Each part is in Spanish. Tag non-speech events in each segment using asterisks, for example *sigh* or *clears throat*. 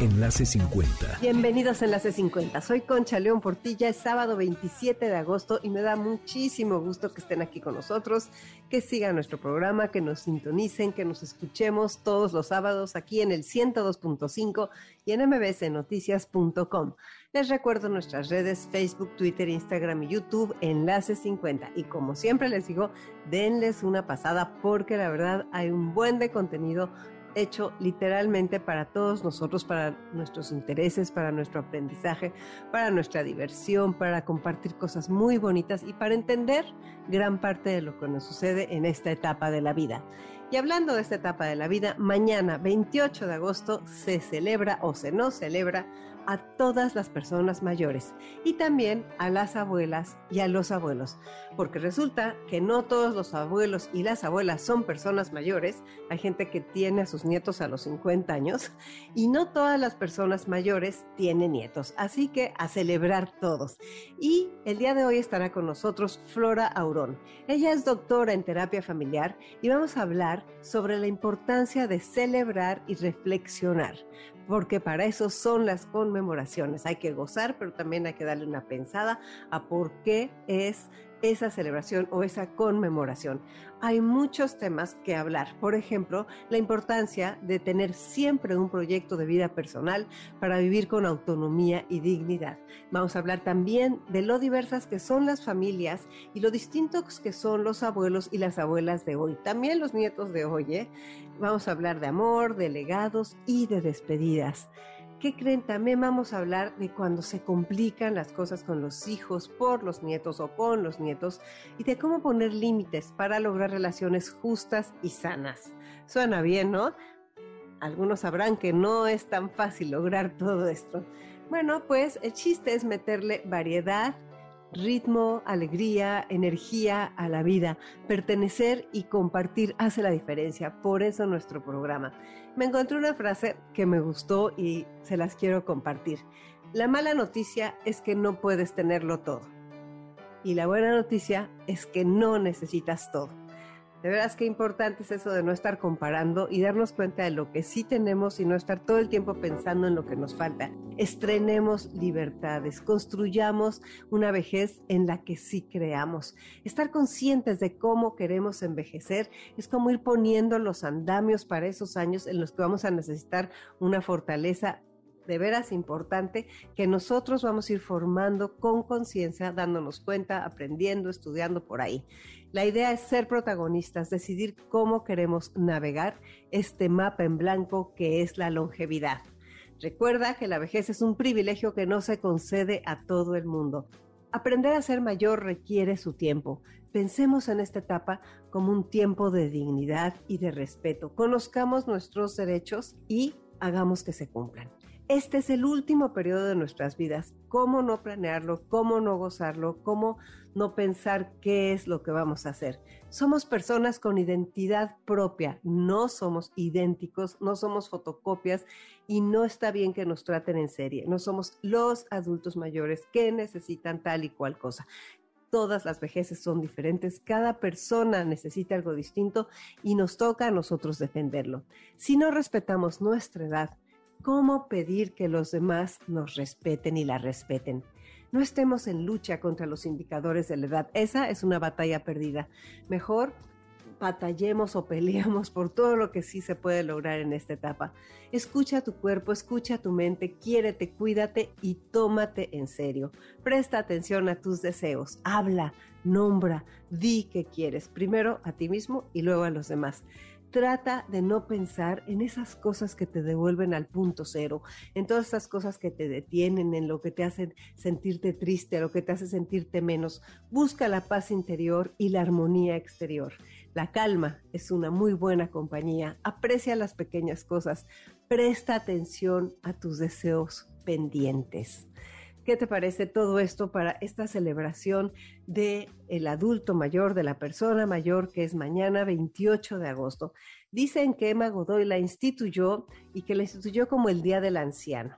Enlace 50. Bienvenidos a Enlace 50. Soy Concha León Portilla, es sábado 27 de agosto y me da muchísimo gusto que estén aquí con nosotros, que sigan nuestro programa, que nos sintonicen, que nos escuchemos todos los sábados aquí en el 102.5 y en mbsnoticias.com. Les recuerdo nuestras redes Facebook, Twitter, Instagram y YouTube, Enlace 50. Y como siempre les digo, denles una pasada porque la verdad hay un buen de contenido hecho literalmente para todos nosotros, para nuestros intereses, para nuestro aprendizaje, para nuestra diversión, para compartir cosas muy bonitas y para entender gran parte de lo que nos sucede en esta etapa de la vida. Y hablando de esta etapa de la vida, mañana 28 de agosto se celebra o se no celebra a todas las personas mayores y también a las abuelas y a los abuelos, porque resulta que no todos los abuelos y las abuelas son personas mayores, hay gente que tiene a sus nietos a los 50 años y no todas las personas mayores tienen nietos, así que a celebrar todos. Y el día de hoy estará con nosotros Flora Aurón. Ella es doctora en terapia familiar y vamos a hablar sobre la importancia de celebrar y reflexionar porque para eso son las conmemoraciones. Hay que gozar, pero también hay que darle una pensada a por qué es esa celebración o esa conmemoración. Hay muchos temas que hablar. Por ejemplo, la importancia de tener siempre un proyecto de vida personal para vivir con autonomía y dignidad. Vamos a hablar también de lo diversas que son las familias y lo distintos que son los abuelos y las abuelas de hoy. También los nietos de hoy. ¿eh? Vamos a hablar de amor, de legados y de despedidas. ¿Qué creen? También vamos a hablar de cuando se complican las cosas con los hijos, por los nietos o con los nietos, y de cómo poner límites para lograr relaciones justas y sanas. Suena bien, ¿no? Algunos sabrán que no es tan fácil lograr todo esto. Bueno, pues el chiste es meterle variedad ritmo, alegría, energía a la vida. Pertenecer y compartir hace la diferencia. Por eso nuestro programa. Me encontré una frase que me gustó y se las quiero compartir. La mala noticia es que no puedes tenerlo todo. Y la buena noticia es que no necesitas todo. De veras qué importante es eso de no estar comparando y darnos cuenta de lo que sí tenemos y no estar todo el tiempo pensando en lo que nos falta. Estrenemos libertades, construyamos una vejez en la que sí creamos. Estar conscientes de cómo queremos envejecer es como ir poniendo los andamios para esos años en los que vamos a necesitar una fortaleza de veras importante que nosotros vamos a ir formando con conciencia, dándonos cuenta, aprendiendo, estudiando por ahí. La idea es ser protagonistas, decidir cómo queremos navegar este mapa en blanco que es la longevidad. Recuerda que la vejez es un privilegio que no se concede a todo el mundo. Aprender a ser mayor requiere su tiempo. Pensemos en esta etapa como un tiempo de dignidad y de respeto. Conozcamos nuestros derechos y hagamos que se cumplan. Este es el último periodo de nuestras vidas. ¿Cómo no planearlo? ¿Cómo no gozarlo? ¿Cómo no pensar qué es lo que vamos a hacer? Somos personas con identidad propia, no somos idénticos, no somos fotocopias y no está bien que nos traten en serie. No somos los adultos mayores que necesitan tal y cual cosa todas las vejeces son diferentes, cada persona necesita algo distinto y nos toca a nosotros defenderlo. Si no respetamos nuestra edad, ¿Cómo pedir que los demás nos respeten y la respeten? No estemos en lucha contra los indicadores de la edad. Esa es una batalla perdida. Mejor batallemos o peleemos por todo lo que sí se puede lograr en esta etapa. Escucha tu cuerpo, escucha tu mente, quiérete, cuídate y tómate en serio. Presta atención a tus deseos, habla, nombra, di que quieres, primero a ti mismo y luego a los demás. Trata de no pensar en esas cosas que te devuelven al punto cero, en todas esas cosas que te detienen, en lo que te hacen sentirte triste, lo que te hace sentirte menos. Busca la paz interior y la armonía exterior. La calma es una muy buena compañía. Aprecia las pequeñas cosas. Presta atención a tus deseos pendientes. ¿Qué te parece todo esto para esta celebración de el adulto mayor, de la persona mayor, que es mañana 28 de agosto? Dicen que Emma Godoy la instituyó y que la instituyó como el Día del Anciano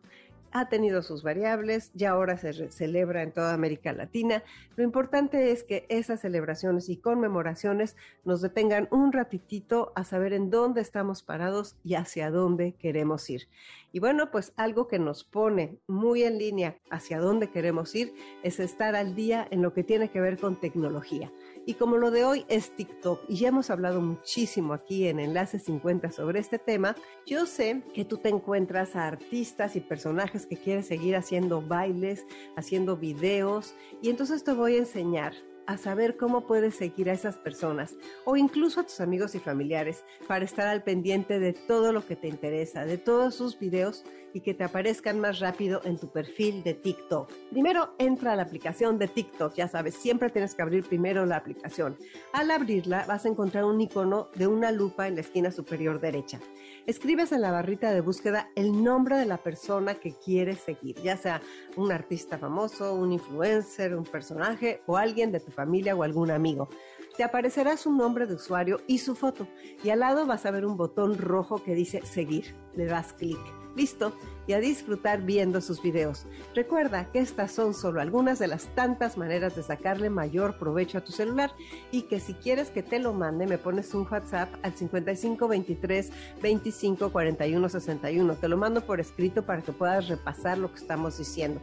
ha tenido sus variables, ya ahora se celebra en toda América Latina. Lo importante es que esas celebraciones y conmemoraciones nos detengan un ratitito a saber en dónde estamos parados y hacia dónde queremos ir. Y bueno, pues algo que nos pone muy en línea hacia dónde queremos ir es estar al día en lo que tiene que ver con tecnología. Y como lo de hoy es TikTok y ya hemos hablado muchísimo aquí en Enlace 50 sobre este tema, yo sé que tú te encuentras a artistas y personajes que quieres seguir haciendo bailes, haciendo videos y entonces te voy a enseñar a saber cómo puedes seguir a esas personas o incluso a tus amigos y familiares para estar al pendiente de todo lo que te interesa, de todos sus videos y que te aparezcan más rápido en tu perfil de TikTok. Primero entra a la aplicación de TikTok, ya sabes, siempre tienes que abrir primero la aplicación. Al abrirla vas a encontrar un icono de una lupa en la esquina superior derecha. Escribes en la barrita de búsqueda el nombre de la persona que quieres seguir, ya sea un artista famoso, un influencer, un personaje o alguien de tu familia o algún amigo te aparecerá su nombre de usuario y su foto. Y al lado vas a ver un botón rojo que dice seguir. Le das clic. Listo, y a disfrutar viendo sus videos. Recuerda que estas son solo algunas de las tantas maneras de sacarle mayor provecho a tu celular y que si quieres que te lo mande me pones un WhatsApp al 55 23 25 41 61. Te lo mando por escrito para que puedas repasar lo que estamos diciendo.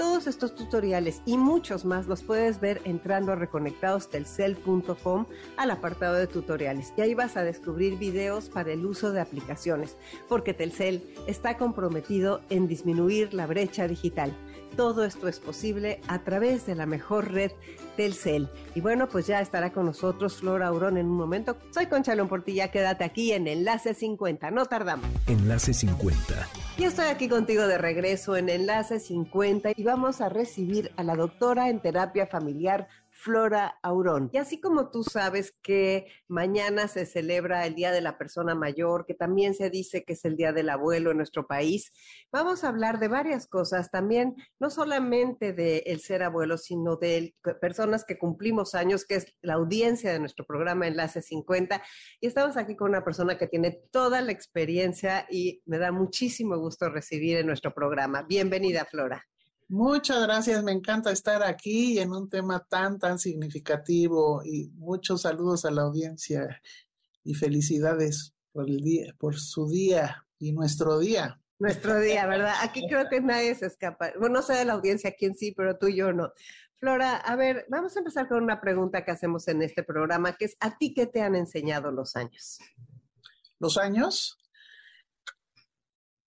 Todos estos tutoriales y muchos más los puedes ver entrando a reconectadostelcel.com al apartado de tutoriales y ahí vas a descubrir videos para el uso de aplicaciones, porque Telcel está comprometido en disminuir la brecha digital. Todo esto es posible a través de la mejor red Telcel. Y bueno, pues ya estará con nosotros Flora Aurón en un momento. Soy Concha León Portilla, quédate aquí en Enlace 50, no tardamos. Enlace 50. Y estoy aquí contigo de regreso en Enlace 50 y vamos a recibir a la doctora en terapia familiar Flora Aurón. Y así como tú sabes que mañana se celebra el Día de la Persona Mayor, que también se dice que es el Día del Abuelo en nuestro país, vamos a hablar de varias cosas también, no solamente de el ser abuelo, sino de personas que cumplimos años, que es la audiencia de nuestro programa Enlace 50. Y estamos aquí con una persona que tiene toda la experiencia y me da muchísimo gusto recibir en nuestro programa. Bienvenida, Flora. Muchas gracias, me encanta estar aquí en un tema tan, tan significativo y muchos saludos a la audiencia y felicidades por el día, por su día y nuestro día. Nuestro día, ¿verdad? Aquí creo que nadie se escapa. Bueno, no sé de la audiencia quién sí, pero tú y yo no. Flora, a ver, vamos a empezar con una pregunta que hacemos en este programa, que es, ¿a ti qué te han enseñado los años? ¿Los años?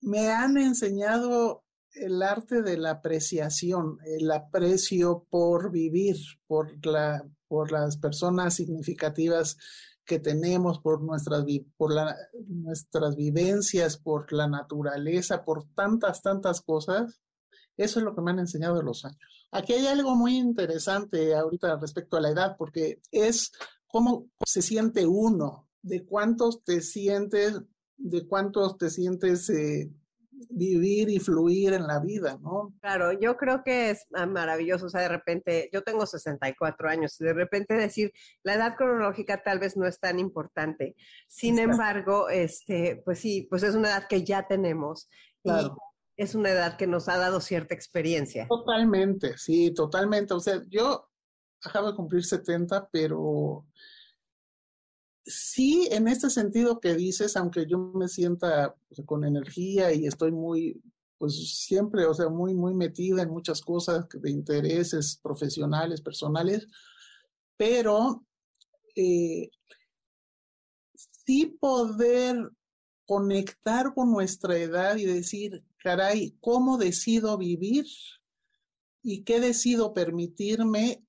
Me han enseñado el arte de la apreciación, el aprecio por vivir, por, la, por las personas significativas que tenemos, por nuestras, por nuestras vivencias, por la naturaleza, por tantas, tantas cosas. Eso es lo que me han enseñado los años. Aquí hay algo muy interesante ahorita respecto a la edad, porque es cómo se siente uno, de cuántos te sientes, de cuántos te sientes eh, vivir y fluir en la vida, ¿no? Claro, yo creo que es maravilloso, o sea, de repente, yo tengo 64 años, de repente decir, la edad cronológica tal vez no es tan importante. Sin embargo, este, pues sí, pues es una edad que ya tenemos. Claro. Y es una edad que nos ha dado cierta experiencia. Totalmente, sí, totalmente. O sea, yo acabo de cumplir 70, pero sí, en este sentido que dices, aunque yo me sienta pues, con energía y estoy muy, pues siempre, o sea, muy, muy metida en muchas cosas de intereses profesionales, personales, pero eh, sí poder conectar con nuestra edad y decir, caray, ¿cómo decido vivir? ¿Y qué decido permitirme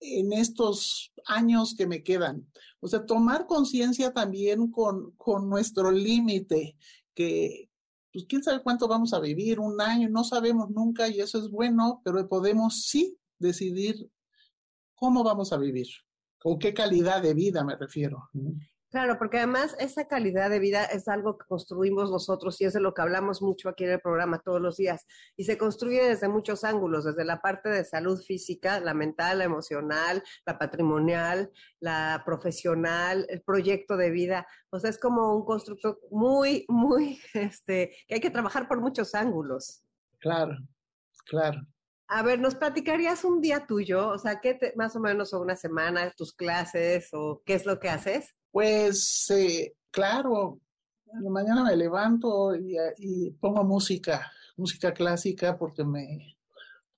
en estos años que me quedan. O sea, tomar conciencia también con, con nuestro límite, que pues quién sabe cuánto vamos a vivir, un año, no sabemos nunca y eso es bueno, pero podemos sí decidir cómo vamos a vivir, con qué calidad de vida me refiero. Claro, porque además esa calidad de vida es algo que construimos nosotros y es de lo que hablamos mucho aquí en el programa todos los días. Y se construye desde muchos ángulos, desde la parte de salud física, la mental, la emocional, la patrimonial, la profesional, el proyecto de vida. O sea, es como un constructo muy, muy, *laughs* este, que hay que trabajar por muchos ángulos. Claro, claro. A ver, ¿nos platicarías un día tuyo? O sea, ¿qué más o menos o una semana, tus clases o qué es lo que haces? Pues eh, claro, mañana me levanto y, pongo música, música clásica porque me,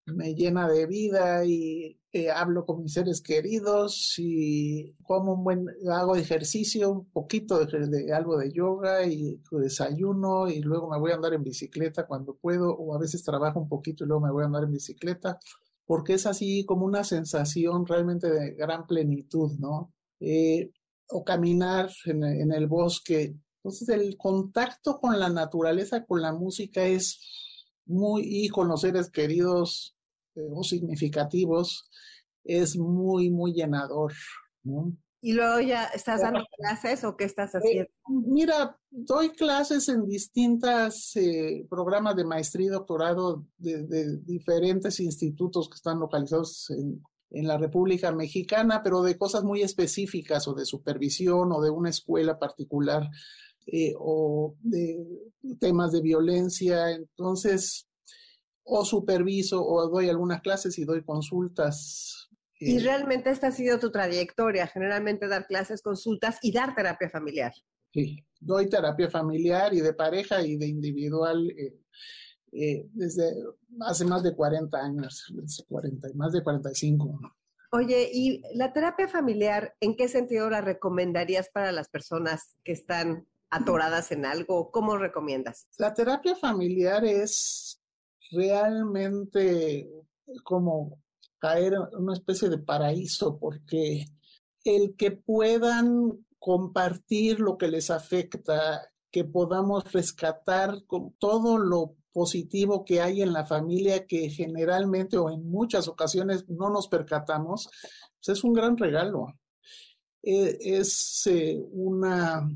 me llena de vida y eh, hablo con mis seres queridos y como un buen, hago ejercicio, un poquito de, algo de yoga y desayuno y luego me voy a andar en bicicleta cuando puedo o a veces trabajo un poquito y luego me voy a andar en bicicleta porque es así como una sensación realmente de gran plenitud, ¿no? Eh, o caminar en, el bosque. Entonces el contacto con la naturaleza, con la música es muy, y con los seres queridos eh, o significativos, es muy, muy llenador. ¿Y luego ya estás dando clases o qué estás eh, haciendo? mira, doy clases en distintos eh, programas de maestría y doctorado de, de, diferentes institutos que están localizados en, en la República Mexicana, pero de cosas muy específicas o de supervisión o de una escuela particular eh, o de temas de violencia. Entonces, o superviso o doy algunas clases y doy consultas. Y eh, realmente esta ha sido tu trayectoria, generalmente dar clases, consultas y dar terapia familiar. Sí, doy terapia familiar y de pareja y de individual. Eh, eh, desde hace más de 40 años, 40, más de 45. Oye, ¿y la terapia familiar, en qué sentido la recomendarías para las personas que están atoradas en algo? ¿Cómo recomiendas? La terapia familiar es realmente como caer en una especie de paraíso, porque el que puedan compartir lo que les afecta, que podamos rescatar con todo lo positivo que hay en la familia que generalmente o en muchas ocasiones no nos percatamos, pues es un gran regalo. E, es eh, una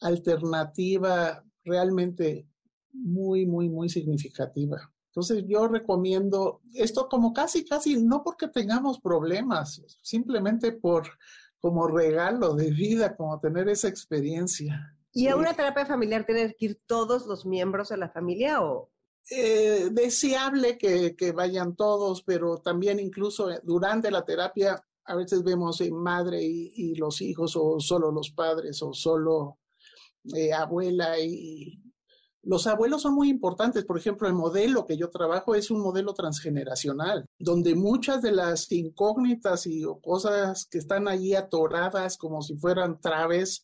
alternativa realmente muy, muy, muy significativa. Entonces yo recomiendo esto como casi, casi, no porque tengamos problemas, simplemente por como regalo de vida, como tener esa experiencia. ¿Y a una terapia familiar tienen que ir todos los miembros de la familia o...? Eh, deseable que, que, vayan todos, pero también incluso durante la terapia a veces vemos eh, madre y, los hijos o solo los padres o solo eh, abuela y los abuelos son muy importantes. Por ejemplo, el modelo que yo trabajo es un modelo transgeneracional, donde muchas de las incógnitas y cosas que están allí atoradas como si fueran traves,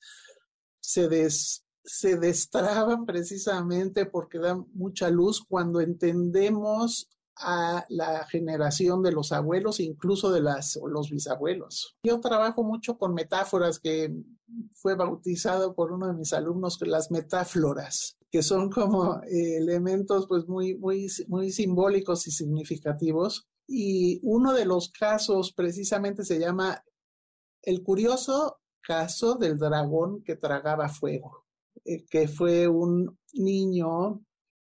se, des, destraban precisamente porque dan mucha luz cuando entendemos a la generación de los abuelos, incluso de las, los bisabuelos. Yo trabajo mucho con metáforas que fue bautizado por uno de mis alumnos las metáforas, que son como eh, elementos pues muy, muy, muy simbólicos y significativos. Y uno de los casos precisamente se llama el curioso caso del dragón que tragaba fuego, eh, que fue un niño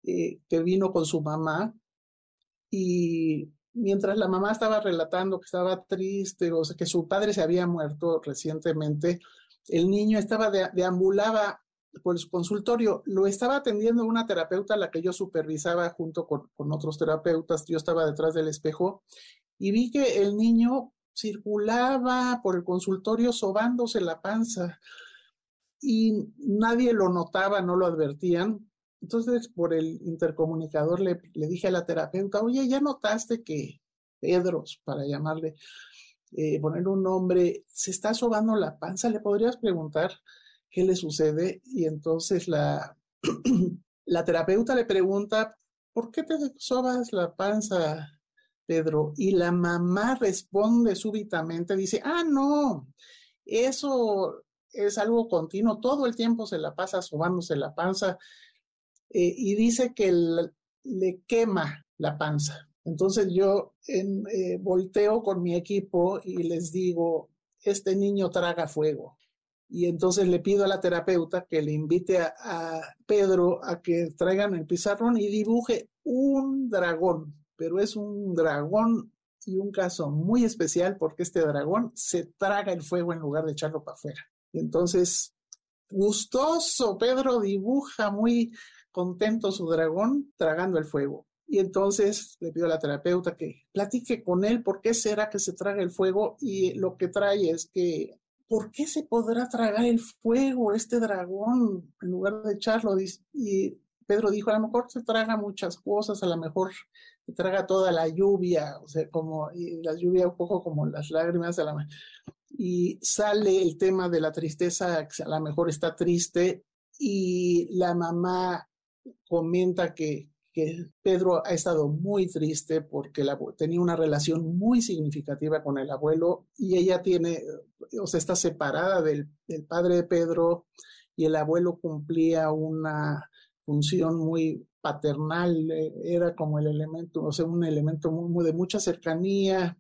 eh, que vino con su mamá y mientras la mamá estaba relatando que estaba triste o que su padre se había muerto recientemente, el niño estaba deambulaba por su consultorio, lo estaba atendiendo una terapeuta la que yo supervisaba junto con otros terapeutas, yo estaba detrás del espejo y vi que el niño circulaba por el consultorio sobándose la panza y nadie lo notaba, no lo advertían. Entonces, por el intercomunicador le, le dije a la terapeuta, oye, ¿ya notaste que Pedros, para llamarle, eh, poner un nombre, se está sobando la panza? ¿Le podrías preguntar qué le sucede? Y entonces la, *clears throat* la terapeuta le pregunta, ¿por qué te sobas la panza, Pedro, y la mamá responde súbitamente, dice, ah, no, eso es algo continuo, todo el tiempo se la pasa sobándose la panza eh, y dice que le quema la panza. Entonces yo en, eh, volteo con mi equipo y les digo, este niño traga fuego. Y entonces le pido a la terapeuta que le invite a, Pedro a que traigan el pizarrón y dibuje un dragón, pero es un dragón y un caso muy especial porque este dragón se traga el fuego en lugar de echarlo para afuera. Entonces, gustoso, Pedro dibuja muy contento su dragón tragando el fuego. Y entonces le pido a la terapeuta que platique con él por qué será que se traga el fuego y lo que trae es que ¿por qué se podrá tragar el fuego este dragón en lugar de echarlo? Y Pedro dijo, a lo mejor se traga muchas cosas, a lo mejor traga toda la lluvia, o sea, como la lluvia un poco como las lágrimas de la y sale el tema de la tristeza, que a lo mejor está triste y la mamá comenta que, que Pedro ha estado muy triste porque tenía una relación muy significativa con el abuelo y ella tiene, o sea, está separada del, del padre de Pedro y el abuelo cumplía una función muy paternal, eh, era como el elemento, o sea, un elemento muy, de mucha cercanía,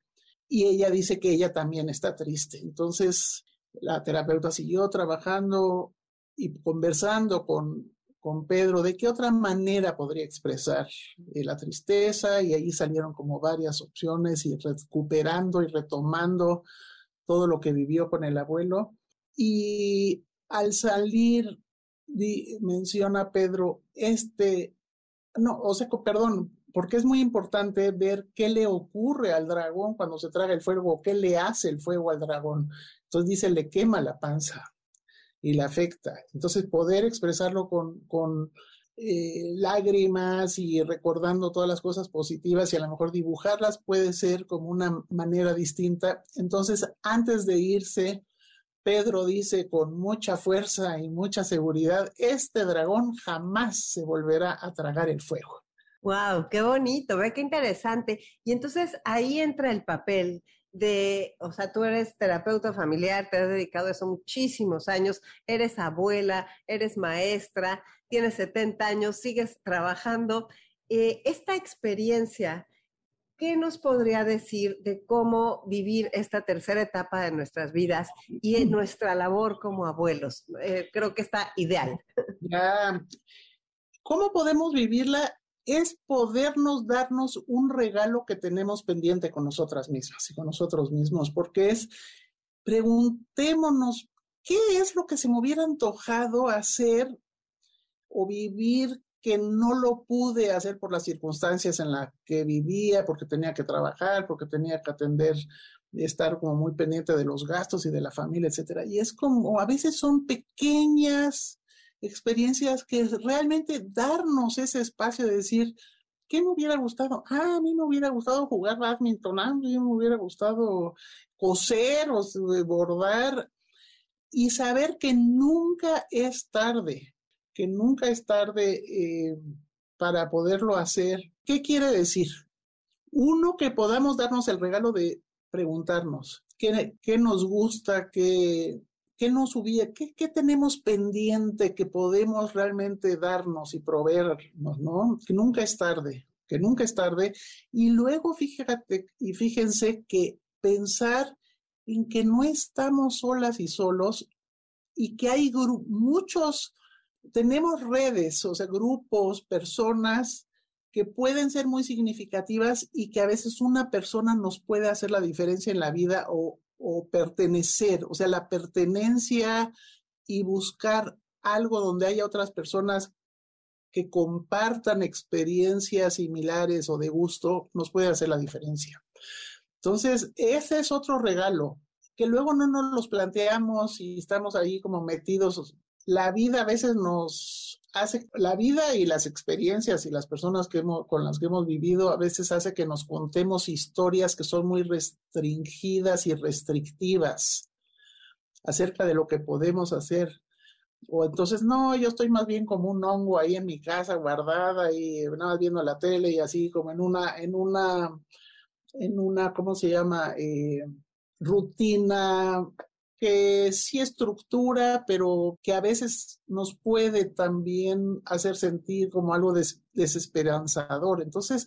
y ella dice que ella también está triste. Entonces, la terapeuta siguió trabajando y conversando con, con Pedro de qué otra manera podría expresar eh, la tristeza, y ahí salieron como varias opciones y recuperando y retomando todo lo que vivió con el abuelo. Y al salir menciona Pedro, este, no, o sea, perdón, porque es muy importante ver qué le ocurre al dragón cuando se traga el fuego, qué le hace el fuego al dragón. Entonces dice, le quema la panza y le afecta. Entonces poder expresarlo con, con eh, lágrimas y recordando todas las cosas positivas y a lo mejor dibujarlas puede ser como una manera distinta. Entonces, antes de irse, Pedro dice con mucha fuerza y mucha seguridad, este dragón jamás se volverá a tragar el fuego. Wow, qué bonito, ve qué interesante. Y entonces ahí entra el papel de, o sea, tú eres terapeuta familiar, te has dedicado a eso muchísimos años, eres abuela, eres maestra, tienes 70 años, sigues trabajando. Eh, esta experiencia ¿qué nos podría decir de cómo vivir esta tercera etapa de nuestras vidas y en nuestra labor como abuelos? Eh, creo que está ideal. Ya. ¿Cómo podemos vivirla? Es podernos darnos un regalo que tenemos pendiente con nosotras mismas y con nosotros mismos, porque es, preguntémonos, ¿qué es lo que se me hubiera antojado hacer o vivir que no lo pude hacer por las circunstancias en las que vivía, porque tenía que trabajar, porque tenía que atender, estar como muy pendiente de los gastos y de la familia, etcétera. Y es como, a veces son pequeñas experiencias que realmente darnos ese espacio de decir, ¿qué me hubiera gustado? Ah, a mí me hubiera gustado jugar badminton, a mí me hubiera gustado coser o bordar y saber que nunca es tarde que nunca es tarde eh, para poderlo hacer. ¿Qué quiere decir? Uno, que podamos darnos el regalo de preguntarnos qué, qué nos gusta, qué, qué nos subía, qué, qué, tenemos pendiente que podemos realmente darnos y proveernos, ¿no? Que nunca es tarde, que nunca es tarde. Y luego fíjate y fíjense que pensar en que no estamos solas y solos y que hay muchos tenemos redes, o sea, grupos, personas que pueden ser muy significativas y que a veces una persona nos puede hacer la diferencia en la vida o, pertenecer, o sea, la pertenencia y buscar algo donde haya otras personas que compartan experiencias similares o de gusto, nos puede hacer la diferencia. Entonces, ese es otro regalo, que luego no nos los planteamos y estamos ahí como metidos la vida a veces nos hace, la vida y las experiencias y las personas que con las que hemos vivido a veces hace que nos contemos historias que son muy restringidas y restrictivas acerca de lo que podemos hacer. O entonces, no, yo estoy más bien como un hongo ahí en mi casa guardada y nada más viendo la tele y así como en una, en una, en una, ¿cómo se llama? Eh, rutina que sí estructura, pero que a veces nos puede también hacer sentir como algo desesperanzador. Entonces,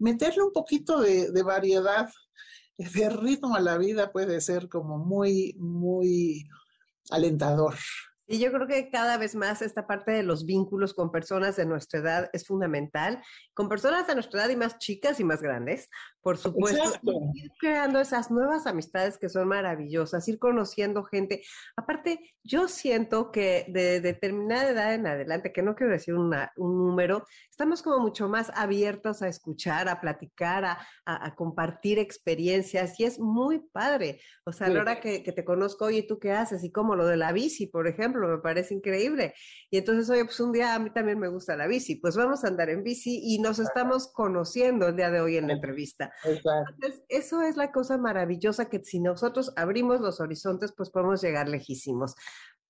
meterle un poquito de, variedad, *laughs* de ritmo a la vida puede ser como muy, muy alentador. Y yo creo que cada vez más esta parte de los vínculos con personas de nuestra edad es fundamental, con personas de nuestra edad y más chicas y más grandes, por supuesto, ir creando esas nuevas amistades que son maravillosas, ir conociendo gente. Aparte, yo siento que de determinada edad en adelante, que no quiero decir un número, estamos como mucho más abiertos a escuchar, a platicar, a, a, compartir experiencias y es muy padre. O sea, a la hora que, que te conozco, oye, ¿tú qué haces? Y como lo de la bici, por ejemplo me parece increíble. Y entonces, oye, pues un día a mí también me gusta la bici, pues vamos a andar en bici y nos estamos conociendo el día de hoy en la entrevista. Entonces, eso es la cosa maravillosa que si nosotros abrimos los horizontes, pues podemos llegar lejísimos.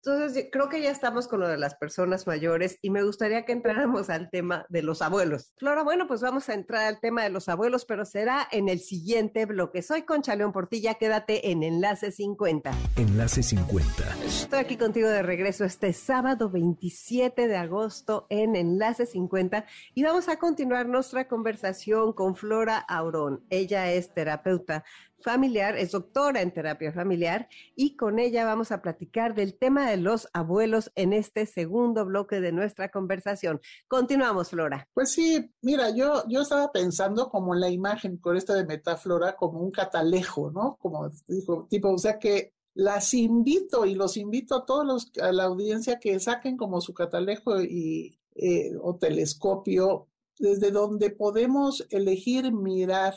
Entonces, creo que ya estamos con lo de las personas mayores y me gustaría que entráramos al tema de los abuelos. Flora, bueno, pues vamos a entrar al tema de los abuelos, pero será en el siguiente bloque. Soy Concha León Portilla, quédate en Enlace 50. Enlace 50. Estoy aquí contigo de regreso este sábado 27 de agosto en Enlace 50 y vamos a continuar nuestra conversación con Flora Aurón. Ella es terapeuta familiar, es doctora en terapia familiar y con ella vamos a platicar del tema de los abuelos en este segundo bloque de nuestra conversación. Continuamos, Flora. Pues sí, mira, yo, yo estaba pensando como la imagen con esta de metáfora como un catalejo, ¿no? Como dijo, tipo, o sea que las invito y los invito a todos los, a la audiencia que saquen como su catalejo y, eh, o telescopio desde donde podemos elegir mirar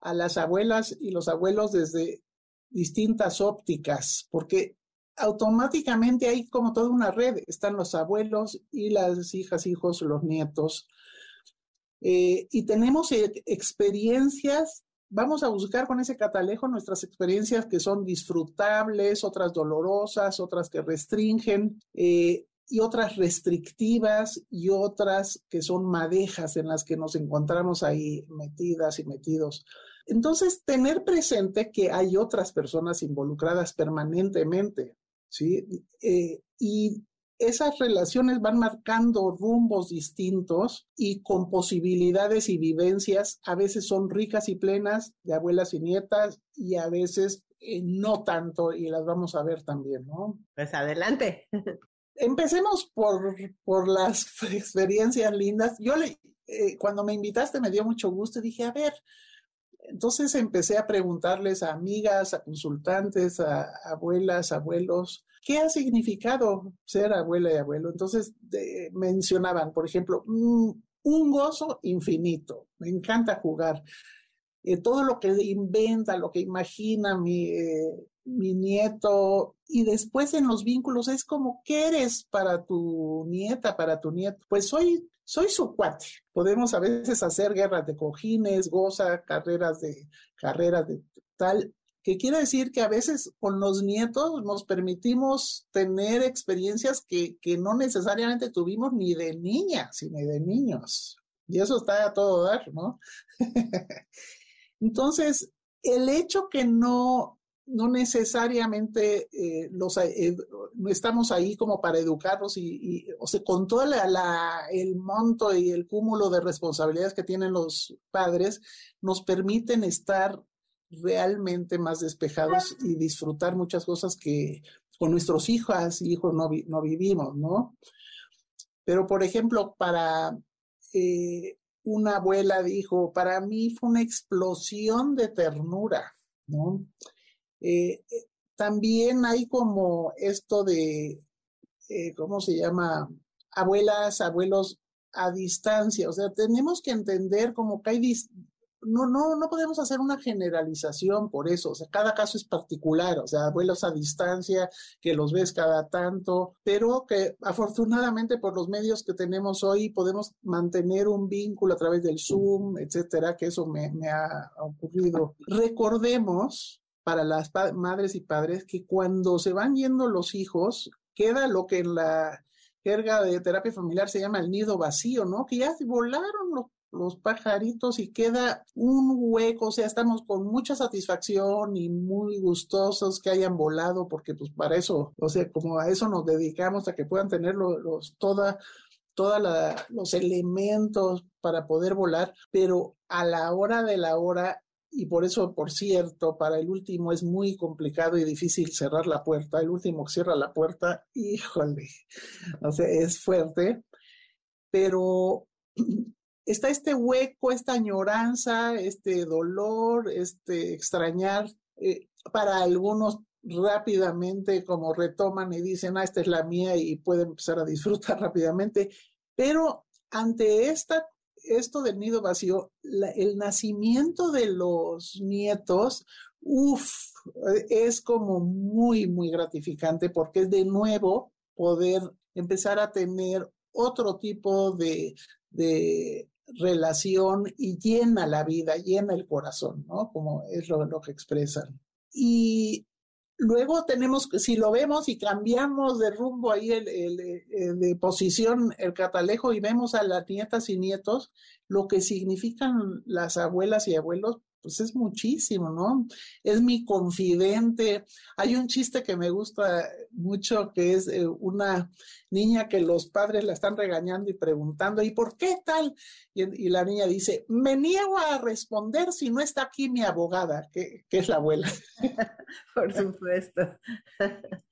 a las abuelas y los abuelos desde distintas ópticas, porque automáticamente hay como toda una red, están los abuelos y las hijas, hijos, los nietos, eh, y tenemos e, experiencias, vamos a buscar con ese catalejo nuestras experiencias que son disfrutables, otras dolorosas, otras que restringen, eh, y otras restrictivas y otras que son madejas en las que nos encontramos ahí metidas y metidos. Entonces, tener presente que hay otras personas involucradas permanentemente, ¿sí? Eh, y esas relaciones van marcando rumbos distintos y con posibilidades y vivencias, a veces son ricas y plenas de abuelas y nietas y a veces eh, no tanto y las vamos a ver también, ¿no? Pues adelante. *laughs* Empecemos por, por las *laughs* experiencias lindas. Yo eh, cuando me invitaste me dio mucho gusto y dije, a ver, entonces empecé a preguntarles a amigas, a consultantes, a abuelas, abuelos, ¿qué ha significado ser abuela y abuelo? Entonces mencionaban, por ejemplo, mm, un gozo infinito, me encanta jugar. Eh, todo lo que inventa, lo que imagina mi, eh, mi nieto, y después en los vínculos es como, ¿qué eres para tu nieta, para tu nieto? Pues soy soy su cuate. Podemos a veces hacer guerras de cojines, goza, carreras de carreras de tal, que quiere decir que a veces con los nietos nos permitimos tener experiencias que, que no necesariamente tuvimos ni de niñas, ni de niños. Y eso está a todo dar, ¿no? *laughs* Entonces, el hecho que no no necesariamente eh, los, eh, no estamos ahí como para educarlos y, o sea, con todo la, el monto y el cúmulo de responsabilidades que tienen los padres, nos permiten estar realmente más despejados y disfrutar muchas cosas que con nuestros hijas y hijos no, no vivimos, ¿no? Pero, por ejemplo, para eh, una abuela dijo, para mí fue una explosión de ternura, ¿no? Eh, eh, también hay como esto de, eh, ¿cómo se llama? Abuelas, abuelos a distancia. O sea, tenemos que entender como que hay... No, no, no podemos hacer una generalización por eso. O sea, cada caso es particular. O sea, abuelos a distancia, que los ves cada tanto, pero que afortunadamente por los medios que tenemos hoy podemos mantener un vínculo a través del Zoom, etcétera, que eso me, me ha ocurrido. Recordemos para las madres y padres que cuando se van yendo los hijos, queda lo que en la jerga de terapia familiar se llama el nido vacío, ¿no? Que ya volaron los, los pajaritos y queda un hueco, o sea, estamos con mucha satisfacción y muy gustosos que hayan volado, porque pues para eso, o sea, como a eso nos dedicamos, a que puedan tener los, toda todos los elementos para poder volar, pero a la hora de la hora y por eso, por cierto, para el último es muy complicado y difícil cerrar la puerta. El último cierra la puerta, híjole, o sea, es fuerte, pero *clears throat* está este hueco, esta añoranza, este dolor, este extrañar. Eh, para algunos rápidamente como retoman y dicen, ah, esta es la mía y pueden empezar a disfrutar *laughs* rápidamente. Pero ante esta, esto del nido vacío, el nacimiento de los nietos, uff, es como muy, muy gratificante porque es de nuevo poder empezar a tener otro tipo de, de relación y llena la vida, llena el corazón, ¿no? Como es lo, lo que expresan. Y Luego tenemos, si lo vemos y cambiamos de rumbo ahí, el, de posición, el catalejo y vemos a las nietas y nietos, lo que significan las abuelas y abuelos, pues es muchísimo, ¿no? Es mi confidente. Hay un chiste que me gusta mucho que es eh, una niña que los padres la están regañando y preguntando, ¿y por qué tal? Y, la niña dice, me niego a responder si no está aquí mi abogada, que, es la abuela. *laughs* por supuesto. *laughs*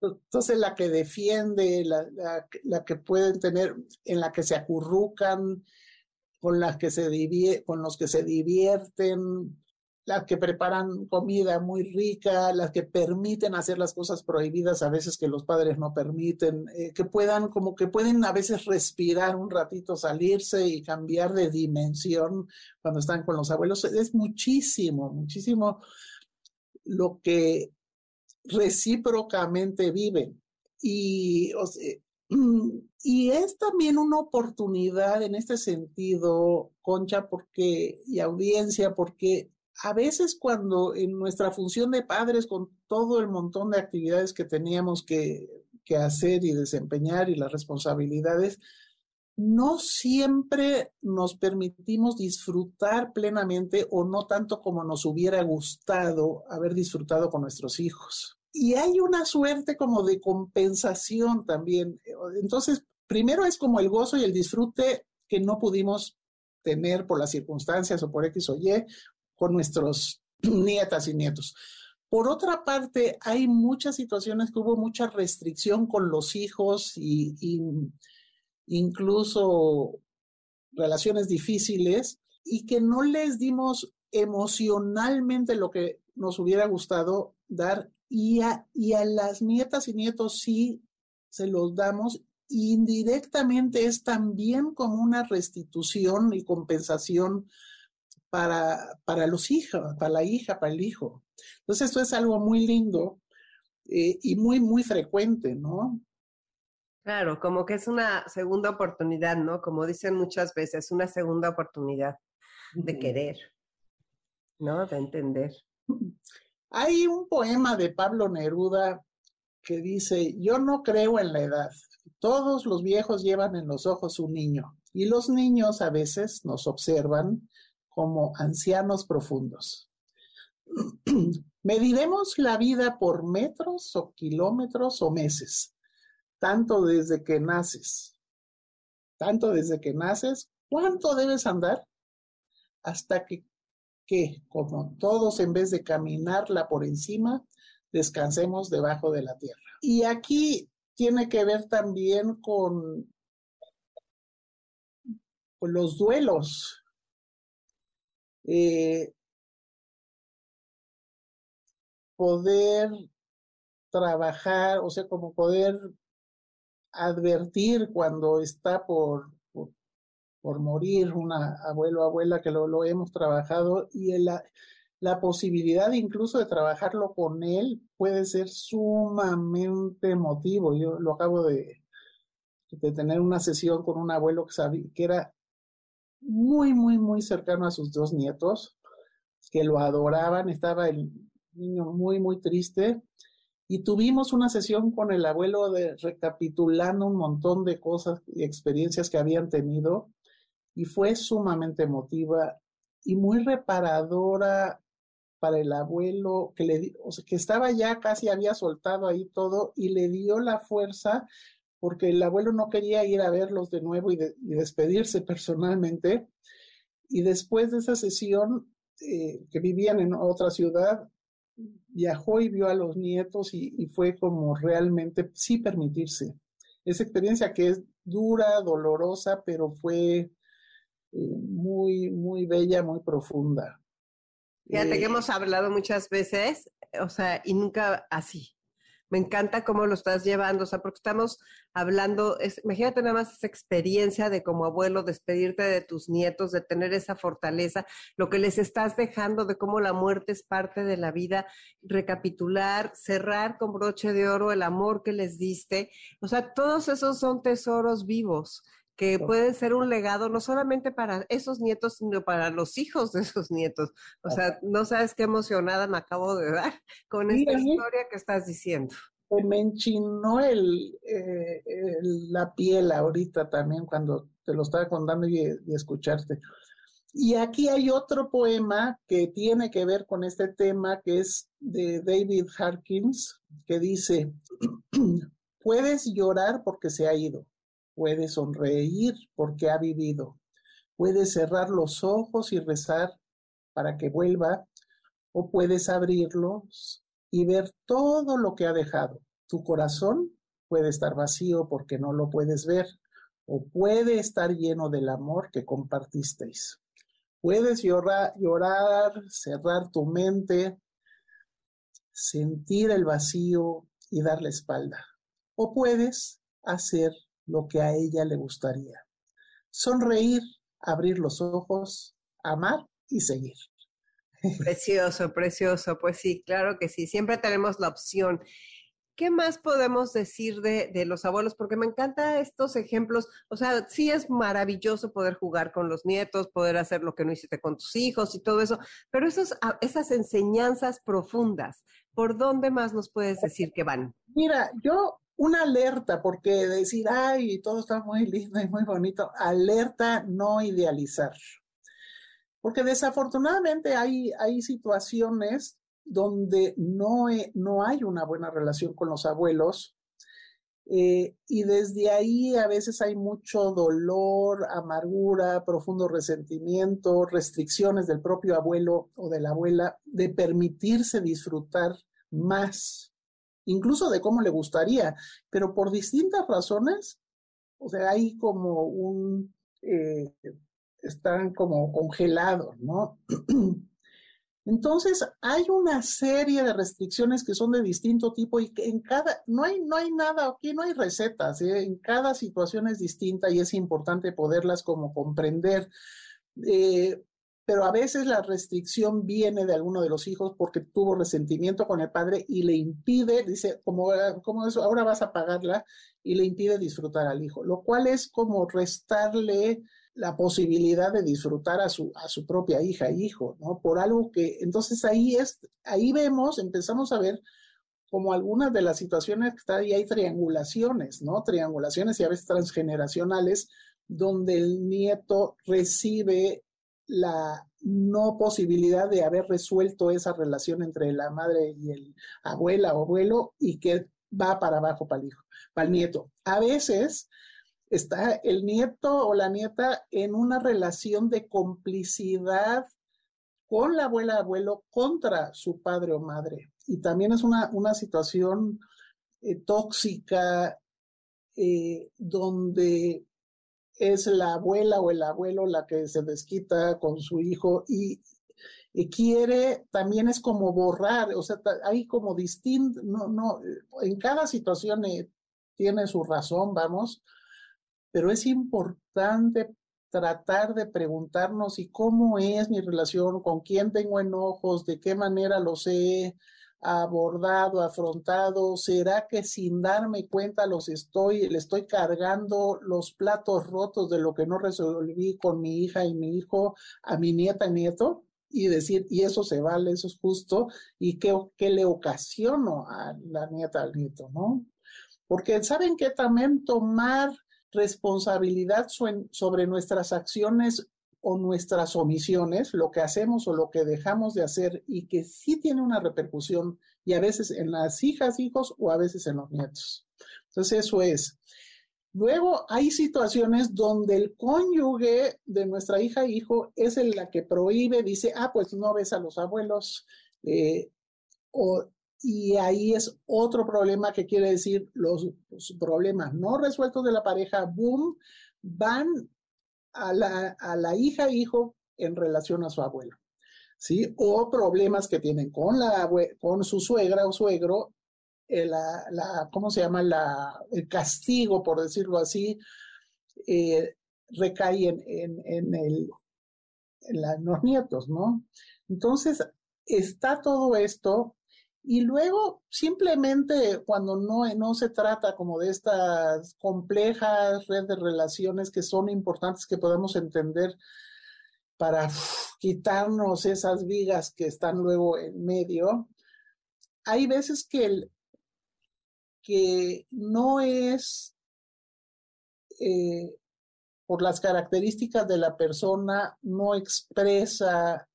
Entonces la que defiende, la, la, que pueden tener, en la que se acurrucan, con las que se con los que se divierten, las que preparan comida muy rica, las que permiten hacer las cosas prohibidas a veces que los padres no permiten, eh, que puedan, como que pueden a veces respirar un ratito, salirse y cambiar de dimensión cuando están con los abuelos. Es muchísimo, muchísimo lo que recíprocamente viven. Y y es también una oportunidad en este sentido, Concha, porque, y audiencia, porque a veces cuando en nuestra función de padres, con todo el montón de actividades que teníamos que, que hacer y desempeñar y las responsabilidades, no siempre nos permitimos disfrutar plenamente o no tanto como nos hubiera gustado haber disfrutado con nuestros hijos y hay una suerte como de compensación también. Entonces, primero es como el gozo y el disfrute que no pudimos tener por las circunstancias o por X o Y con nuestros nietas y nietos. Por otra parte, hay muchas situaciones que hubo mucha restricción con los hijos y, y incluso relaciones difíciles y que no les dimos emocionalmente lo que nos hubiera gustado dar y a, y a las nietas y nietos sí se los damos indirectamente es también como una restitución y compensación para, para los hijos, para la hija, para el hijo. Entonces esto es algo muy lindo eh, y muy, muy frecuente, ¿no? Claro, como que es una segunda oportunidad, ¿no? Como dicen muchas veces, una segunda oportunidad de querer, ¿no? De entender. Hay un poema de Pablo Neruda que dice, yo no creo en la edad. Todos los viejos llevan en los ojos un niño y los niños a veces nos observan como ancianos profundos. *clears throat* Mediremos la vida por metros o kilómetros o meses, tanto desde que naces, tanto desde que naces, ¿cuánto debes andar? Hasta que que, como todos, en vez de caminarla por encima, descansemos debajo de la tierra. Y aquí tiene que ver también con los duelos. Eh, poder trabajar, o sea, como poder advertir cuando está por por morir, una abuelo abuela que lo, lo hemos trabajado y la, la posibilidad incluso de trabajarlo con él puede ser sumamente emotivo. Yo lo acabo de, de tener una sesión con un abuelo que, sabía, que era muy, muy, muy cercano a sus dos nietos, que lo adoraban, estaba el niño muy, muy triste. Y tuvimos una sesión con el abuelo de recapitulando un montón de cosas y experiencias que habían tenido y fue sumamente emotiva y muy reparadora para el abuelo que le o sea, que estaba ya casi había soltado ahí todo y le dio la fuerza porque el abuelo no quería ir a verlos de nuevo y, despedirse personalmente Y después de esa sesión, eh, que vivían en otra ciudad, viajó y vio a los nietos y, fue como realmente sí permitirse. Esa experiencia que es dura, dolorosa, pero fue muy, muy bella, muy profunda. Fíjate que eh, hemos hablado muchas veces, o sea, y nunca así. Me encanta cómo lo estás llevando, o sea, porque estamos hablando, es, imagínate nada más esa experiencia de como abuelo despedirte de tus nietos, de tener esa fortaleza, lo que les estás dejando de cómo la muerte es parte de la vida, recapitular, cerrar con broche de oro el amor que les diste, o sea, todos esos son tesoros vivos que pueden ser un legado no solamente para esos nietos, sino para los hijos de esos nietos. O sea, no sabes qué emocionada me acabo de dar *laughs* con esta historia que estás diciendo. Me enchinó el, eh, la piel ahorita también cuando te lo estaba contando y, y escucharte. Y aquí hay otro poema que tiene que ver con este tema, que es de David Harkins, que dice, *clears throat* puedes llorar porque se ha ido, puede sonreír porque ha vivido, puede cerrar los ojos y rezar para que vuelva, o puedes abrirlos y ver todo lo que ha dejado. Tu corazón puede estar vacío porque no lo puedes ver, o puede estar lleno del amor que compartisteis. Puedes llorar, llorar, cerrar tu mente, sentir el vacío y dar la espalda. O puedes hacer lo que a ella le gustaría. Sonreír, abrir los ojos, amar y seguir. Precioso, precioso. Pues sí, claro que sí. Siempre tenemos la opción. ¿Qué más podemos decir de, de, los abuelos? Porque me encantan estos ejemplos. O sea, sí es maravilloso poder jugar con los nietos, poder hacer lo que no hiciste con tus hijos y todo eso, pero esos, esas enseñanzas profundas, ¿por dónde más nos puedes decir que van? Mira, yo una alerta, porque decir, ay, todo está muy lindo y muy bonito, alerta no idealizar. Porque desafortunadamente hay, hay situaciones donde no, no hay una buena relación con los abuelos eh, y desde ahí a veces hay mucho dolor, amargura, profundo resentimiento, restricciones del propio abuelo o de la abuela de permitirse disfrutar más incluso de cómo le gustaría, pero por distintas razones, o sea, hay como un, eh, están como congelados, ¿no? *clears throat* Entonces, hay una serie de restricciones que son de distinto tipo y que en cada, no hay, no hay nada, aquí no hay recetas, ¿eh? en cada situación es distinta y es importante poderlas como comprender. Eh, pero a veces la restricción viene de alguno de los hijos porque tuvo resentimiento con el padre y le impide, dice, como, como eso, ahora vas a pagarla y le impide disfrutar al hijo, lo cual es como restarle la posibilidad de disfrutar a su, a su propia hija e hijo, ¿no? Por algo que, entonces ahí es, ahí vemos, empezamos a ver como algunas de las situaciones que está ahí hay triangulaciones, ¿no? Triangulaciones y a veces transgeneracionales, donde el nieto recibe la no posibilidad de haber resuelto esa relación entre la madre y el abuela o abuelo y que va para abajo para el hijo, para el nieto. A veces está el nieto o la nieta en una relación de complicidad con la abuela abuelo contra su padre o madre. Y también es una, una situación eh, tóxica eh, donde es la abuela o el abuelo la que se desquita con su hijo y, quiere, también es como borrar, o sea, hay como distinto, no, no, en cada situación eh, tiene su razón, vamos, pero es importante tratar de preguntarnos y cómo es mi relación, con quién tengo enojos, de qué manera lo sé, abordado, afrontado? ¿Será que sin darme cuenta los estoy, le estoy cargando los platos rotos de lo que no resolví con mi hija y mi hijo a mi nieta y nieto? Y decir, y eso se vale, eso es justo, y qué, qué le ocasiono a la nieta al nieto, ¿no? Porque saben que también tomar responsabilidad sobre nuestras acciones o nuestras omisiones, lo que hacemos o lo que dejamos de hacer y que sí tiene una repercusión y a veces en las hijas, hijos o a veces en los nietos. Entonces eso es. Luego hay situaciones donde el cónyuge de nuestra hija hijo es el la que prohíbe, dice, ah, pues no ves a los abuelos. Eh, y ahí es otro problema que quiere decir los, problemas no resueltos de la pareja, boom, van a la, a la hija hijo en relación a su abuelo. ¿Sí? O problemas que tienen con, la, con su suegra o suegro eh, la, ¿cómo se llama? La, el castigo, por decirlo así, eh, recae en, en, el, en, los nietos, ¿no? Entonces, está todo esto y luego simplemente cuando no, no se trata como de estas complejas redes de relaciones que son importantes que podemos entender para quitarnos esas vigas que están luego en medio, hay veces que que no es eh, por las características de la persona, no expresa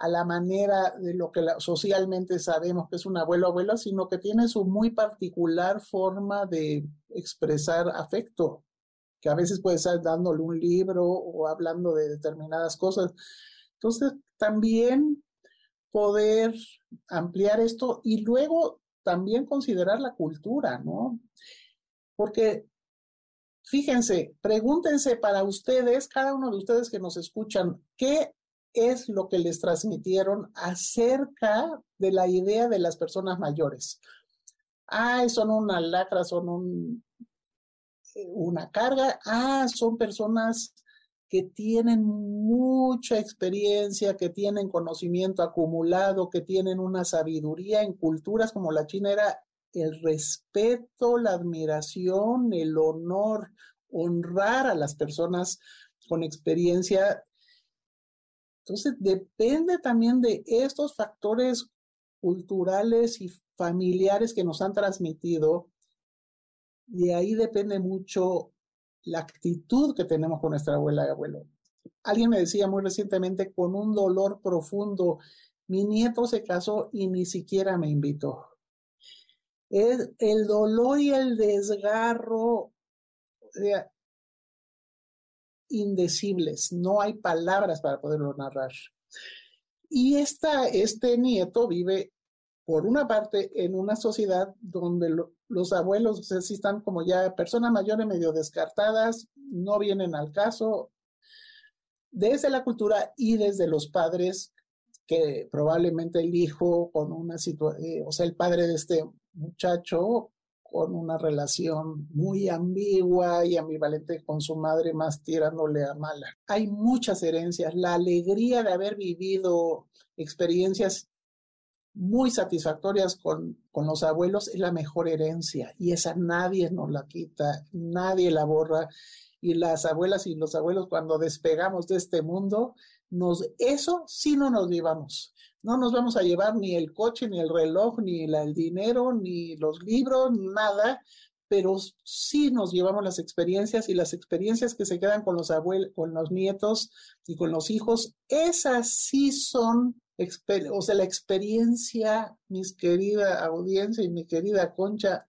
a la manera de lo que socialmente sabemos que es un abuelo abuela, sino que tiene su muy particular forma de expresar afecto, que a veces puede estar dándole un libro o hablando de determinadas cosas. Entonces, también poder ampliar esto y luego también considerar la cultura, ¿no? Porque fíjense, pregúntense para ustedes, cada uno de ustedes que nos escuchan, ¿qué es lo que les transmitieron acerca de la idea de las personas mayores? Ah, son una lacra, son eh, una carga. Ah, son personas que tienen mucha experiencia, que tienen conocimiento acumulado, que tienen una sabiduría en culturas como la China era el respeto, la admiración, el honor, honrar a las personas con experiencia. Entonces, depende también de estos factores culturales y familiares que nos han transmitido. De ahí depende mucho la actitud que tenemos con nuestra abuela y abuelo. Alguien me decía muy recientemente con un dolor profundo, mi nieto se casó y ni siquiera me invitó. El dolor y el desgarro indecibles, no hay palabras para poderlo narrar. Y este nieto vive por una parte, en una sociedad donde los abuelos o están como ya personas mayores medio descartadas, no vienen al caso, desde la cultura y desde los padres, que probablemente el hijo con una situación, eh, o sea, el padre de este muchacho con una relación muy ambigua y ambivalente con su madre, más tirándole a mala. Hay muchas herencias. La alegría de haber vivido experiencias muy satisfactorias con, con, los abuelos es la mejor herencia y esa nadie nos la quita, nadie la borra. Y las abuelas y los abuelos cuando despegamos de este mundo, nos, eso sí no nos llevamos. No nos vamos a llevar ni el coche, ni el reloj, ni el dinero, ni los libros, nada, pero sí nos llevamos las experiencias y las experiencias que se quedan con los abuelos, con los nietos y con los hijos, esas sí son o sea, la experiencia, mis querida audiencia y mi querida Concha,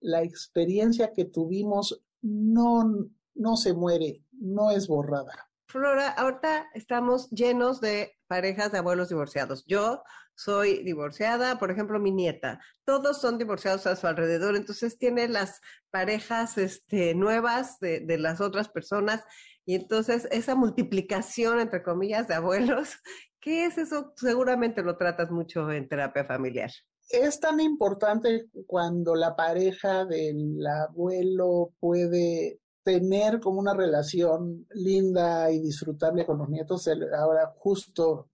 la experiencia que tuvimos no, no se muere, no es borrada. Flora, ahorita estamos llenos de parejas de abuelos divorciados. Yo soy divorciada, por ejemplo, mi nieta. Todos son divorciados a su alrededor, entonces tiene las parejas este, nuevas de, de las otras personas y entonces esa multiplicación, entre comillas, de abuelos *laughs* ¿Qué es eso? Seguramente lo tratas mucho en terapia familiar. Es tan importante cuando la pareja del abuelo puede tener como una relación linda y disfrutable con los nietos. Ahora justo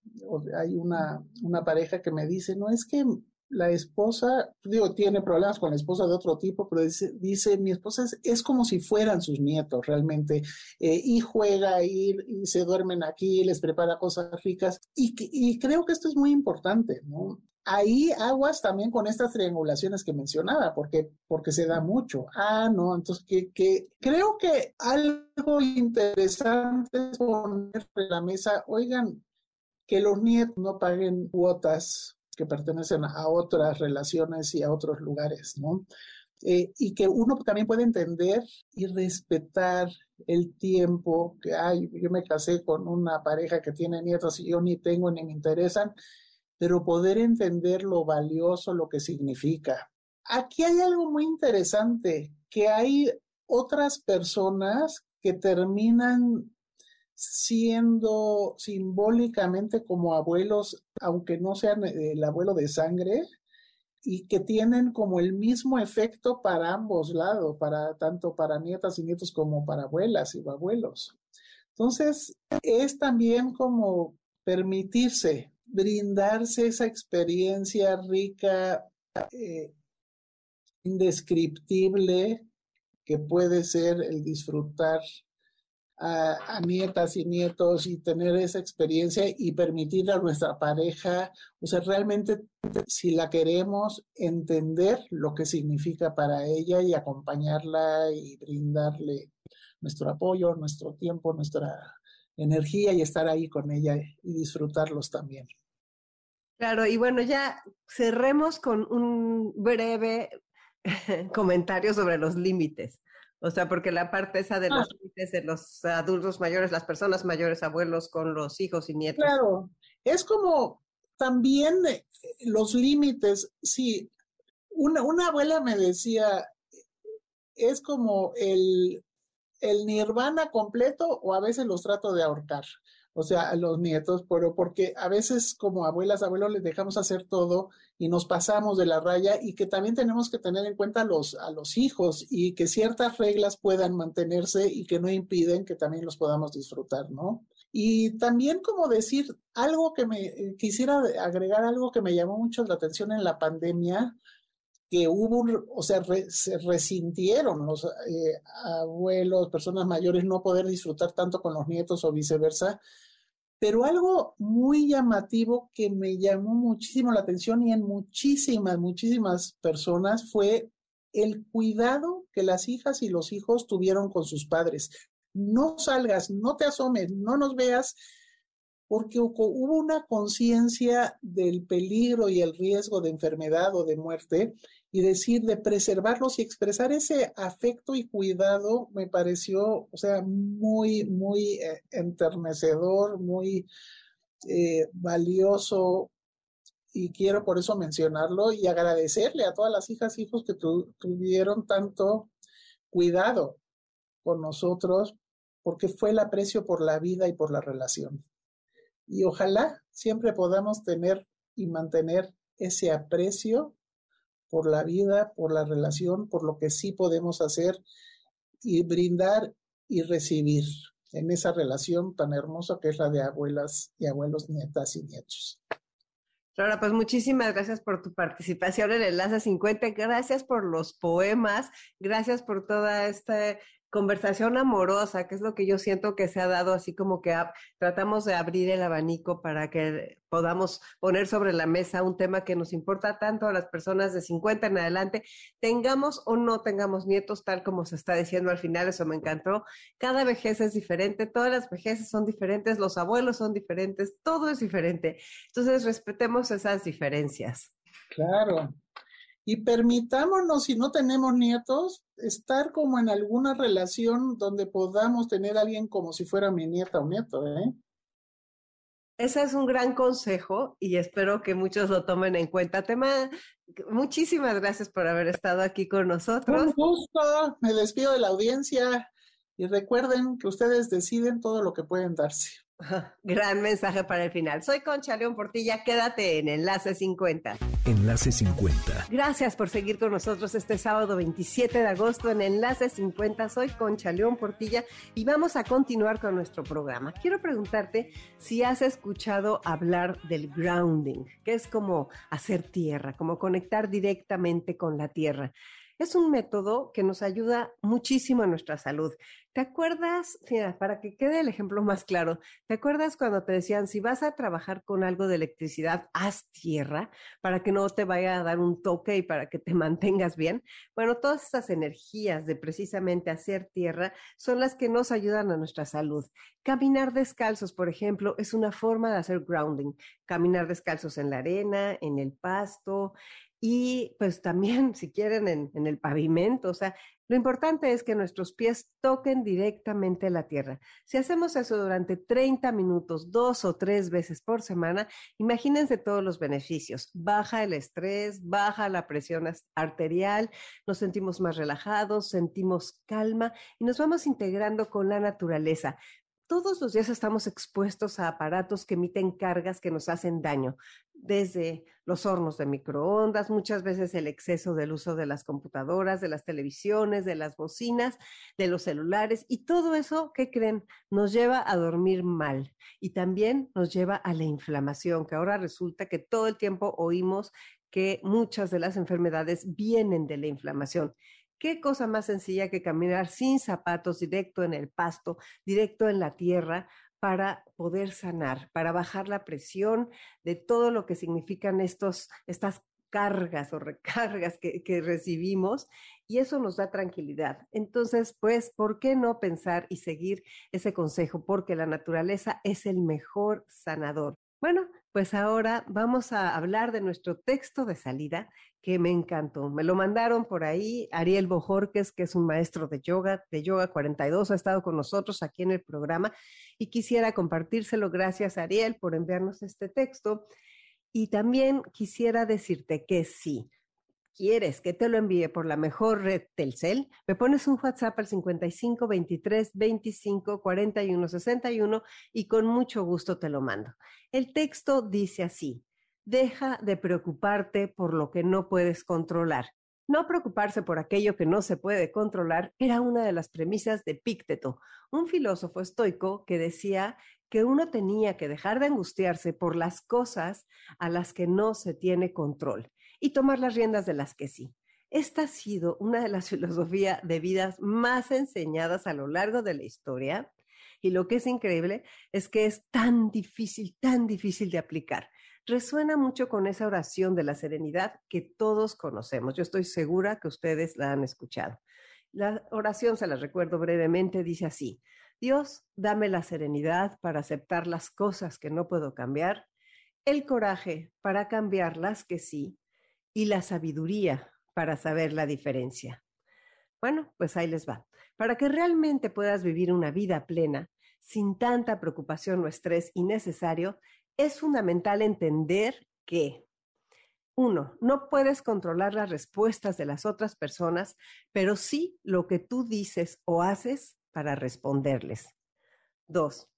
hay una, una pareja que me dice, no es que la esposa, digo, tiene problemas con la esposa de otro tipo, pero dice, dice mi esposa es, como si fueran sus nietos realmente, eh, y juega y se duermen aquí, les prepara cosas ricas, y creo que esto es muy importante, ¿no? Ahí aguas también con estas triangulaciones que mencionaba, porque, porque se da mucho. Ah, no, entonces que, que creo que algo interesante es poner en la mesa, oigan, que los nietos no paguen cuotas que pertenecen a otras relaciones y a otros lugares, ¿no? eh, y que uno también puede entender y respetar el tiempo que hay. Yo me casé con una pareja que tiene nietos y yo ni tengo ni me interesan, pero poder entender lo valioso, lo que significa. Aquí hay algo muy interesante, que hay otras personas que terminan siendo simbólicamente como abuelos, aunque no sean el abuelo de sangre, y que tienen como el mismo efecto para ambos lados, para tanto para nietas y nietos como para abuelas y abuelos. Entonces, es también como permitirse, brindarse esa experiencia rica, eh, indescriptible, que puede ser el disfrutar a, nietas y nietos y tener esa experiencia y permitir a nuestra pareja, o sea, realmente si la queremos, entender lo que significa para ella y acompañarla y brindarle nuestro apoyo, nuestro tiempo, nuestra energía y estar ahí con ella y disfrutarlos también. Claro, y bueno, ya cerremos con un breve *laughs* comentario sobre los límites. O sea, porque la parte esa de los ah. límites de los adultos mayores, las personas mayores, abuelos con los hijos y nietos. Claro, es como también eh, los límites, sí, una, una abuela me decía, es como el, el nirvana completo o a veces los trato de ahorcar o sea, a los nietos, pero porque a veces como abuelas, abuelos les dejamos hacer todo y nos pasamos de la raya y que también tenemos que tener en cuenta a los, a los hijos y que ciertas reglas puedan mantenerse y que no impiden que también los podamos disfrutar, ¿no? Y también como decir algo que me eh, quisiera agregar algo que me llamó mucho la atención en la pandemia, que hubo, o sea, se resintieron los eh, abuelos, personas mayores no poder disfrutar tanto con los nietos o viceversa. Pero algo muy llamativo que me llamó muchísimo la atención y en muchísimas, muchísimas personas fue el cuidado que las hijas y los hijos tuvieron con sus padres. No salgas, no te asomes, no nos veas, porque hubo una conciencia del peligro y el riesgo de enfermedad o de muerte y decir de preservarlos y expresar ese afecto y cuidado me pareció, o sea, muy, muy eh, enternecedor, muy eh, valioso y quiero por eso mencionarlo y agradecerle a todas las hijas y hijos que tuvieron tanto cuidado con nosotros porque fue el aprecio por la vida y por la relación. Y ojalá siempre podamos tener y mantener ese aprecio por la vida, por la relación, por lo que sí podemos hacer y brindar y recibir en esa relación tan hermosa que es la de abuelas y abuelos, nietas y nietos. Laura, pues muchísimas gracias por tu participación en el Enlace 50, gracias por los poemas, gracias por toda esta conversación amorosa, que es lo que yo siento que se ha dado, así como que tratamos de abrir el abanico para que podamos poner sobre la mesa un tema que nos importa tanto a las personas de 50 en adelante, tengamos o no tengamos nietos, tal como se está diciendo al final, eso me encantó. Cada vejez es diferente, todas las vejeces son diferentes, los abuelos son diferentes, todo es diferente. Entonces, respetemos esas diferencias. Claro, y permitámonos, si no tenemos nietos, estar como en alguna relación donde podamos tener a alguien como si fuera mi nieta o nieto, ¿eh? Ese es un gran consejo y espero que muchos lo tomen en cuenta. Tema, muchísimas gracias por haber estado aquí con nosotros. Un gusto, me despido de la audiencia y recuerden que ustedes deciden todo lo que pueden darse. *laughs* Gran mensaje para el final. Soy Concha León Portilla, quédate en Enlace 50. Enlace 50. Gracias por seguir con nosotros este sábado 27 de agosto en Enlace 50. Soy Concha León Portilla y vamos a continuar con nuestro programa. Quiero preguntarte si has escuchado hablar del grounding, que es como hacer tierra, como conectar directamente con la tierra. Es un método que nos ayuda muchísimo a nuestra salud. ¿Te acuerdas, mira, para que quede el ejemplo más claro, ¿te acuerdas cuando te decían, si vas a trabajar con algo de electricidad, haz tierra para que no te vaya a dar un toque y para que te *laughs* mantengas bien? Bueno, todas esas energías de precisamente hacer tierra son las que nos ayudan a nuestra salud. Caminar descalzos, por ejemplo, es una forma de hacer grounding. Caminar descalzos en la arena, en el pasto, y pues también, si quieren, en, el pavimento. O sea, lo importante es que nuestros pies toquen directamente la tierra. Si hacemos eso durante 30 minutos, dos o tres veces por semana, imagínense todos los beneficios. Baja el estrés, baja la presión arterial, nos sentimos más relajados, sentimos calma y nos vamos integrando con la naturaleza todos los días estamos expuestos a aparatos que emiten cargas que nos hacen daño, desde los hornos de microondas, muchas veces el exceso del uso de las computadoras, de las televisiones, de las bocinas, de los celulares, y todo eso, ¿qué creen? Nos lleva a dormir mal y también nos lleva a la inflamación, que ahora resulta que todo el tiempo oímos que muchas de las enfermedades vienen de la inflamación. ¿Qué cosa más sencilla que caminar sin zapatos, directo en el pasto, directo en la tierra, para poder sanar, para bajar la presión de todo lo que significan estos, estas cargas o recargas que, que, recibimos y eso nos da tranquilidad. Entonces, pues, ¿por qué no pensar y seguir ese consejo? Porque la naturaleza es el mejor sanador. Bueno, pues ahora vamos a hablar de nuestro texto de salida que me encantó. Me lo mandaron por ahí Ariel Bojorques, que es un maestro de yoga, de Yoga 42, ha estado con nosotros aquí en el programa y quisiera compartírselo. Gracias, Ariel, por enviarnos este texto. Y también quisiera decirte que sí, quieres que te lo envíe por la mejor red Telcel, me pones un WhatsApp al 55 23 25 41 61 y con mucho gusto te lo mando. El texto dice así: deja de preocuparte por lo que no puedes controlar. No preocuparse por aquello que no se puede controlar era una de las premisas de Pícteto, un filósofo estoico que decía que uno tenía que dejar de angustiarse por las cosas a las que no se tiene control y tomar las riendas de las que sí. Esta ha sido una de las *laughs* filosofías de vidas más enseñadas a lo largo de la historia y lo que es increíble es que es tan difícil, tan difícil de aplicar resuena mucho con esa oración de la serenidad que todos conocemos. Yo estoy segura que ustedes la han escuchado. La oración, se la recuerdo brevemente, dice así, Dios, dame la serenidad para aceptar las cosas que no puedo cambiar, el coraje para cambiar las que sí y la sabiduría para saber la diferencia. Bueno, pues ahí les va. Para que realmente puedas vivir una vida plena, sin tanta preocupación o estrés innecesario, es fundamental entender que, uno, no puedes controlar las respuestas de las otras personas, pero sí lo que tú dices o haces para responderles. Dos,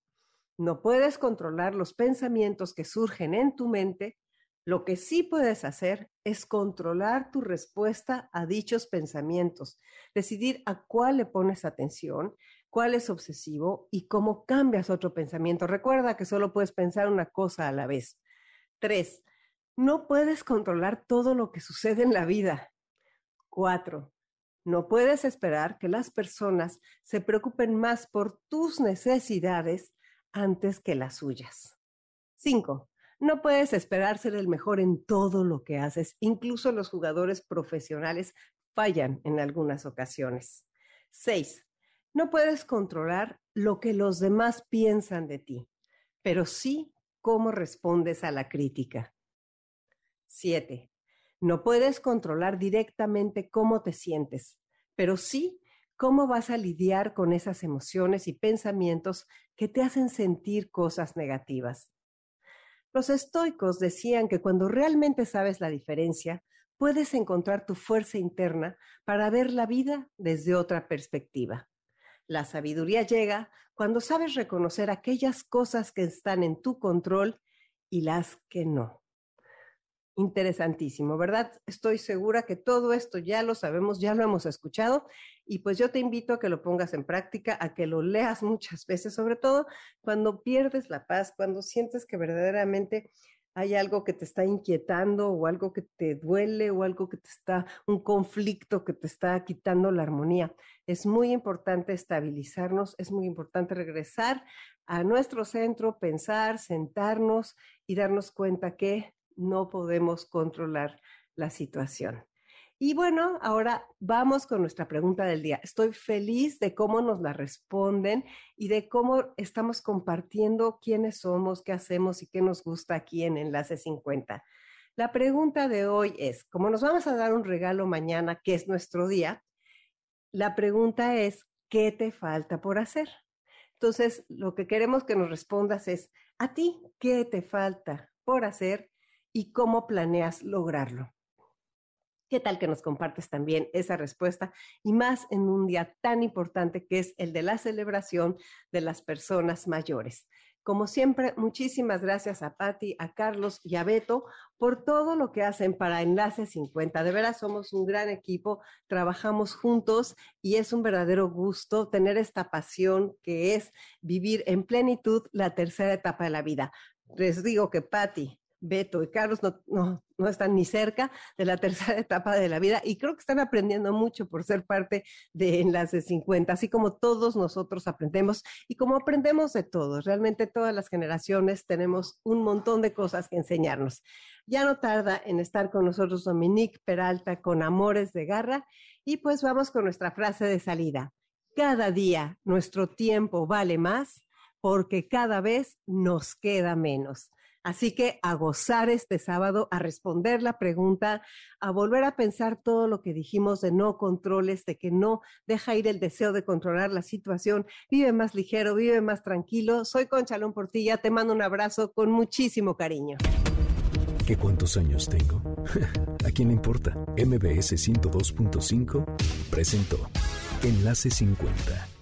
no puedes controlar los pensamientos que surgen en tu mente. Lo que sí puedes hacer es controlar tu respuesta a dichos pensamientos, decidir a cuál le pones atención cuál es obsesivo y cómo cambias otro pensamiento. Recuerda que solo puedes pensar una cosa a la vez. Tres, no puedes controlar todo lo que sucede en la vida. Cuatro, no puedes esperar que las personas se preocupen más por tus necesidades antes que las suyas. Cinco, no puedes esperar ser el mejor en todo lo que haces. Incluso los jugadores profesionales fallan en algunas ocasiones. Seis, no puedes controlar lo que los demás piensan de ti, pero sí cómo respondes a la crítica. Siete, no puedes controlar directamente cómo te sientes, pero sí cómo vas a lidiar con esas emociones y pensamientos que te hacen sentir cosas negativas. Los estoicos decían que cuando realmente sabes la diferencia, puedes encontrar tu fuerza interna para ver la vida desde otra perspectiva. La sabiduría llega cuando sabes reconocer aquellas cosas que están en tu control y las que no. Interesantísimo, ¿verdad? Estoy segura que todo esto ya lo sabemos, ya lo hemos escuchado y pues yo te invito a que lo pongas en práctica, a que lo leas muchas veces, sobre todo cuando pierdes la paz, cuando sientes que verdaderamente hay algo que te está inquietando o algo que te duele o algo que te está, un conflicto que te está quitando la armonía. Es muy importante estabilizarnos, es muy importante regresar a nuestro centro, pensar, sentarnos y darnos cuenta que no podemos controlar la situación. Y bueno, ahora vamos con nuestra pregunta del día. Estoy feliz de cómo nos la responden y de cómo estamos compartiendo quiénes somos, qué hacemos y qué nos gusta aquí en Enlace 50. La pregunta de hoy es, como nos vamos a dar un regalo mañana, que es nuestro día, la pregunta es, ¿qué te falta por hacer? Entonces, lo que queremos que nos respondas es, ¿a ti qué te falta por hacer y cómo planeas lograrlo? ¿Qué tal que nos compartes también esa respuesta? Y más en un día tan importante que es el de la celebración de las personas mayores. Como siempre, muchísimas gracias a Patti, a Carlos y a Beto por todo lo que hacen para Enlace 50. De veras, somos un gran equipo, trabajamos juntos y es un verdadero gusto tener esta pasión que es vivir en plenitud la tercera etapa de la vida. Les digo que Patti, Beto y Carlos no, no, están ni cerca de la *laughs* tercera etapa de la vida y creo que están aprendiendo mucho por ser parte de Enlace 50, así como todos nosotros aprendemos y como aprendemos de todos. Realmente todas las generaciones tenemos un montón de cosas que enseñarnos. Ya no tarda en estar con nosotros Dominique Peralta con Amores de Garra y pues vamos con nuestra frase de salida. Cada día nuestro tiempo vale más porque cada vez nos queda menos. Así que a gozar este sábado, a responder la pregunta, a volver a pensar todo lo que dijimos de no controles, de que no deja ir el deseo de controlar la situación, vive más ligero, vive más tranquilo. Soy Conchalón Portilla, te mando un abrazo con muchísimo cariño. ¿Qué cuántos años tengo? *laughs* ¿A quién le importa? MBS 102.5 presentó Enlace 50